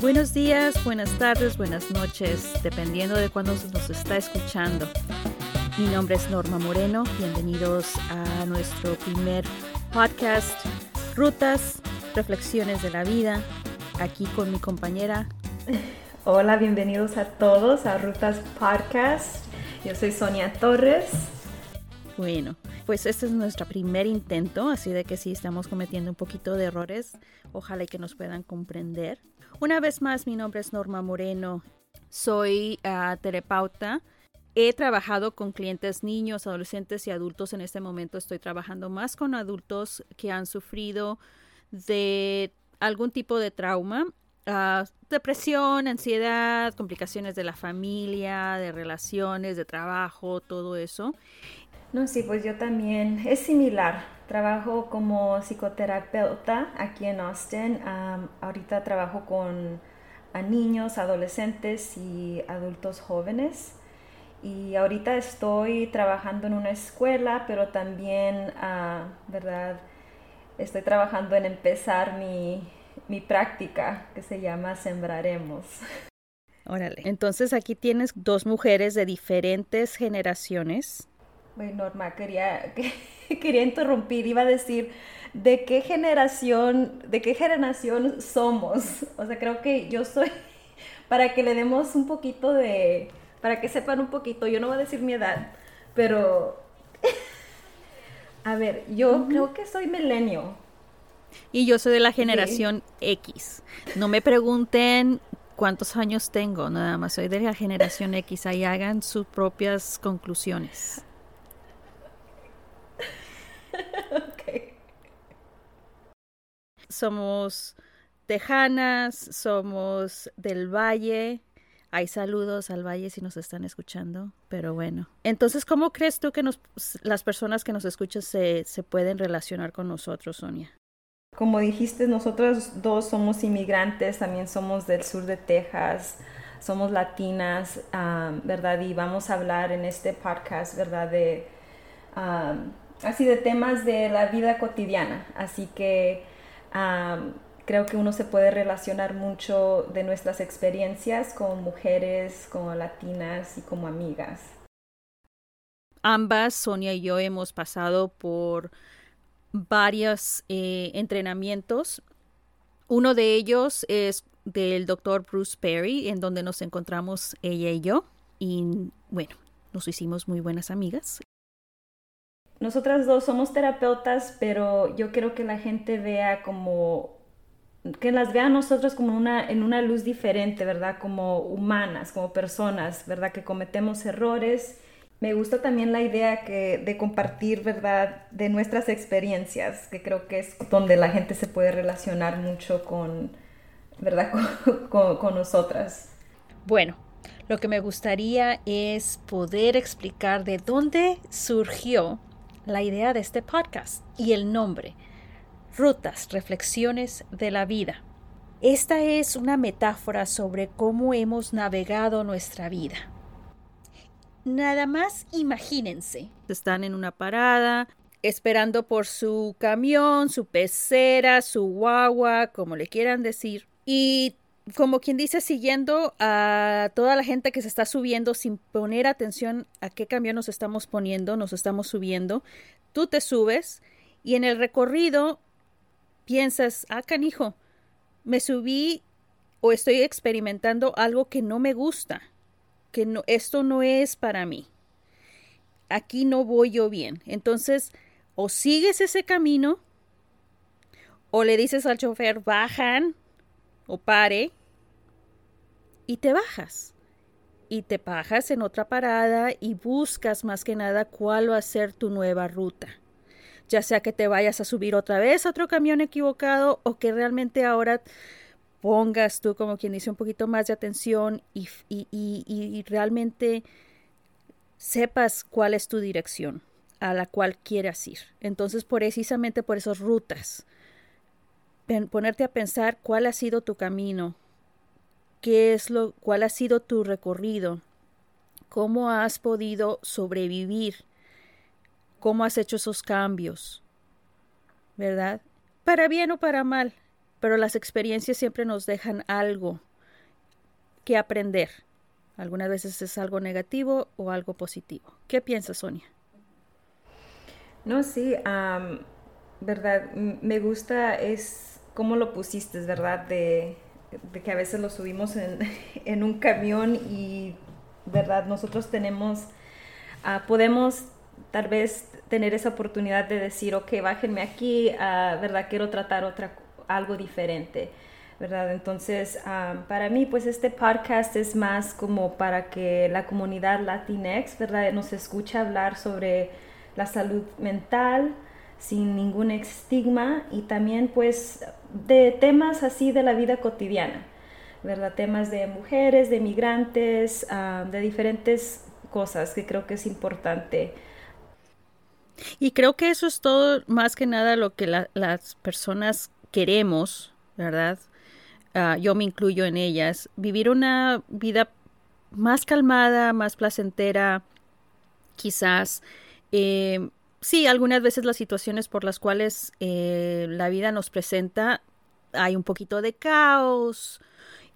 Buenos días, buenas tardes, buenas noches, dependiendo de cuándo nos está escuchando. Mi nombre es Norma Moreno, bienvenidos a nuestro primer podcast, Rutas, Reflexiones de la Vida, aquí con mi compañera. Hola, bienvenidos a todos a Rutas Podcast. Yo soy Sonia Torres. Bueno, pues este es nuestro primer intento, así de que sí estamos cometiendo un poquito de errores. Ojalá que nos puedan comprender. Una vez más, mi nombre es Norma Moreno. Soy uh, terapeuta. He trabajado con clientes niños, adolescentes y adultos. En este momento estoy trabajando más con adultos que han sufrido de algún tipo de trauma Uh, depresión, ansiedad, complicaciones de la familia, de relaciones, de trabajo, todo eso. No, sí, pues yo también, es similar. Trabajo como psicoterapeuta aquí en Austin. ahorita trabajo con niños, adolescentes y adultos jóvenes. Y ahorita estoy trabajando en una escuela, pero también, uh, ¿verdad? Estoy trabajando en empezar mi, mi práctica que se llama Sembraremos. Órale. Entonces aquí tienes dos mujeres de diferentes generaciones bueno, Norma, quería, quería interrumpir, iba a decir, ¿de qué generación, de qué generación somos? O sea, creo que yo soy, para que le demos un poquito de, para que sepan un poquito, yo no voy a decir mi edad, pero, a ver, yo creo que soy milenio. Y yo soy de la generación X. No me pregunten cuántos años tengo, nada más soy de la generación X. Ahí hagan sus propias conclusiones. Somos tejanas, somos del valle. Hay saludos al valle si nos están escuchando, pero bueno. Entonces, ¿cómo crees tú que nos, las personas que nos escuchan se, pueden relacionar con nosotros, Sonia? Como dijiste, nosotros dos somos inmigrantes, también somos del sur de Texas, somos latinas, ¿verdad? Y vamos a hablar en este podcast, ¿verdad? De así de temas de la vida cotidiana. Así que creo que uno se puede relacionar mucho de nuestras experiencias con mujeres, como latinas y como amigas. Ambas, Sonia y yo, hemos pasado por varios eh, entrenamientos. Uno de ellos es del doctor Bruce Perry, en donde nos encontramos ella y yo. Y bueno, nos hicimos muy buenas amigas nosotras dos somos terapeutas, pero yo quiero que la gente vea como que las vea a nosotros como una en una luz diferente, ¿verdad? Como humanas, como personas, ¿verdad? Que cometemos errores. Me gusta también la idea que, de compartir, ¿verdad? De nuestras experiencias, que creo que es donde la gente se puede relacionar mucho con, ¿verdad? con, con nosotras. Bueno, lo que me gustaría es poder explicar de dónde surgió la idea de este podcast y el nombre, Rutas, Reflexiones de la Vida. Esta es una metáfora sobre cómo hemos navegado nuestra vida. Nada más imagínense. Están en una parada, esperando por su camión, su pecera, su guagua, como le quieran decir, y como quien dice, siguiendo a toda la gente que se está subiendo sin poner atención a qué cambio nos estamos poniendo, nos estamos subiendo, tú te subes y en el recorrido piensas, ah, canijo, me subí o estoy experimentando algo que no me gusta, que no, esto no es para mí. Aquí no voy yo bien. Entonces, o sigues ese camino, o le dices al chofer, bajan, o pare, y te bajas. Y te bajas en otra parada y buscas más que nada cuál va a ser tu nueva ruta. Ya sea que te vayas a subir otra vez a otro camión equivocado o que realmente ahora pongas tú, como quien dice, un poquito más de atención y, y, y realmente sepas cuál es tu dirección a la cual quieras ir. Entonces, precisamente por esas rutas, ponerte a pensar cuál ha sido tu camino, qué es lo, cuál ha sido tu recorrido, cómo has podido sobrevivir, cómo has hecho esos cambios, ¿verdad? Para bien o para mal, pero las experiencias siempre nos dejan algo que aprender. Algunas veces es algo negativo o algo positivo. ¿Qué piensas, Sonia? No, sí, verdad, me gusta es cómo lo pusiste, ¿verdad? De, que a veces lo subimos en, un camión y, ¿verdad? Nosotros tenemos, ah, podemos tal vez tener esa oportunidad de decir, ok, bájenme aquí, ah, ¿verdad? Quiero tratar otra, algo diferente. ¿verdad? Entonces, ah, para mí, pues este podcast es más como para que la comunidad Latinx, ¿verdad? Nos escuche hablar sobre la salud mental sin ningún estigma y también pues de temas así de la vida cotidiana, ¿verdad? Temas de mujeres, de migrantes, ah, de diferentes cosas que creo que es importante. Y creo que eso es todo, más que nada, lo que las personas queremos, ¿verdad? Ah, yo me incluyo en ellas, vivir una vida más calmada, más placentera, quizás. Eh, sí, algunas veces las situaciones por las cuales eh, la vida nos presenta, hay un poquito de caos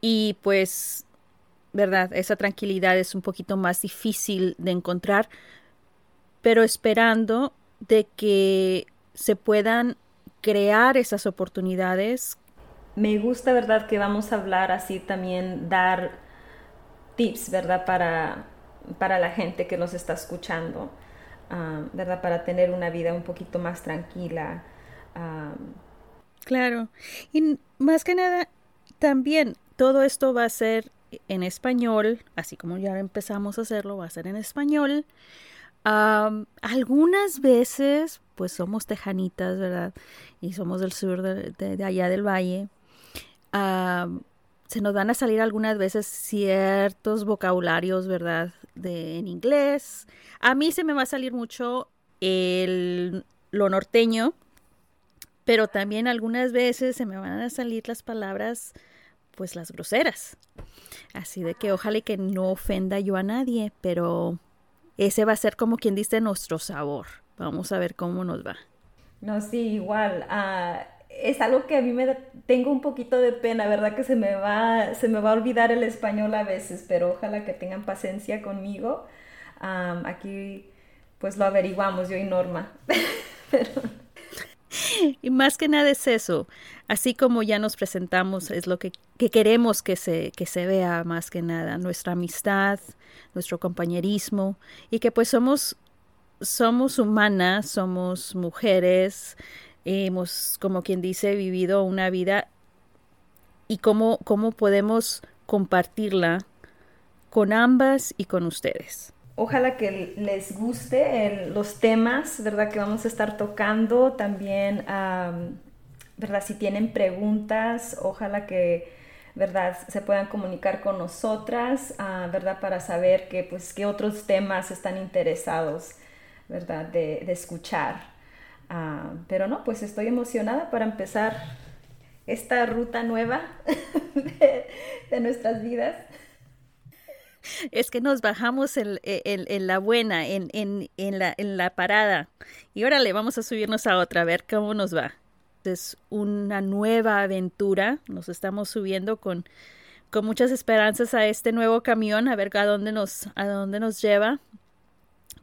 y pues, ¿verdad? Esa tranquilidad es un poquito más difícil de encontrar, pero esperando de que se puedan crear esas oportunidades me gusta, ¿verdad? Que vamos a hablar así también, dar tips, ¿verdad? Para, para la gente que nos está escuchando, ah, ¿verdad? Para tener una vida un poquito más tranquila. Ah. Claro. Y más que nada, también todo esto va a ser en español, así como ya empezamos a hacerlo, va a ser en español. algunas veces, pues somos tejanitas, ¿verdad? Y somos del sur de allá del valle se nos van a salir algunas veces ciertos vocabularios, ¿verdad? De, en inglés. A mí se me va a salir mucho el, lo norteño, pero también algunas veces se me van a salir las palabras, pues las groseras. Así de que ojalá que no ofenda yo a nadie, pero ese va a ser como quien dice nuestro sabor. Vamos a ver cómo nos va. No, sí, igual. Uh es algo que a mí me tengo un poquito de pena, ¿verdad? Que se me va, se me va a olvidar el español a veces, pero ojalá que tengan paciencia conmigo. aquí pues lo averiguamos yo y Norma. Y más que nada es eso, así como ya nos presentamos, es lo que, que, queremos que se, que se vea más que nada, nuestra amistad, nuestro compañerismo y que pues somos, somos humanas, somos mujeres, hemos, como quien dice, vivido una vida y cómo, cómo podemos compartirla con ambas y con ustedes. Ojalá que les guste los temas, ¿verdad? Que vamos a estar tocando. También, ¿verdad? Si tienen preguntas, ojalá que, ¿verdad? Se puedan comunicar con nosotras, ah, ¿verdad? Para saber que, pues, qué otros temas están interesados, ¿verdad? de escuchar. Ah, pero no, pues estoy emocionada para empezar esta ruta nueva de, nuestras vidas. Es que nos bajamos en, la buena, en, la, parada. Y órale, vamos a subirnos a otra, a ver cómo nos va. Es una nueva aventura. Nos estamos subiendo con, con muchas esperanzas a este nuevo camión, a ver a dónde nos, a dónde nos lleva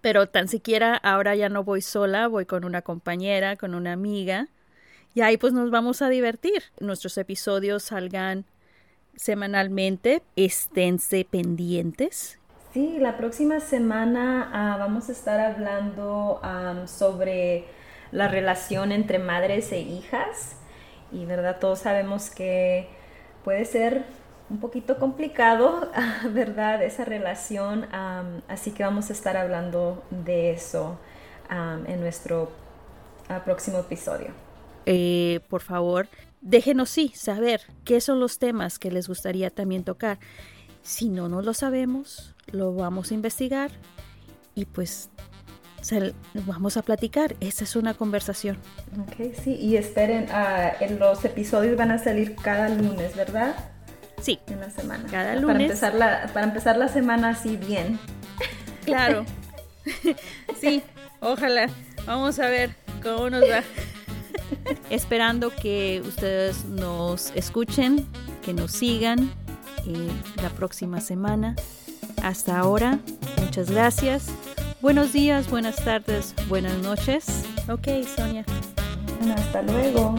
pero tan siquiera ahora ya no voy sola, voy con una compañera, con una amiga, y ahí pues nos vamos a divertir. Nuestros episodios salgan semanalmente, esténse pendientes. Sí, la próxima semana ah, vamos a estar hablando sobre la relación entre madres e hijas y verdad todos sabemos que puede ser un poquito complicado, ¿verdad? Esa relación. así que vamos a estar hablando de eso en nuestro ah, próximo episodio. Eh, por favor, déjenos sí saber qué son los temas que les gustaría también tocar. Si no nos lo sabemos, lo vamos a investigar y pues vamos a platicar. Esa es una conversación. Ok, sí, y esperen, uh, en los episodios van a salir cada lunes, ¿verdad? Sí. En la semana. Cada lunes. Para empezar la, para empezar la semana así bien. Claro. sí, ojalá. Vamos a ver cómo nos va. Esperando que ustedes nos escuchen, que nos sigan eh, la próxima semana. Hasta ahora, muchas gracias. Buenos días, buenas tardes, buenas noches. Ok, Sonia. Hasta luego.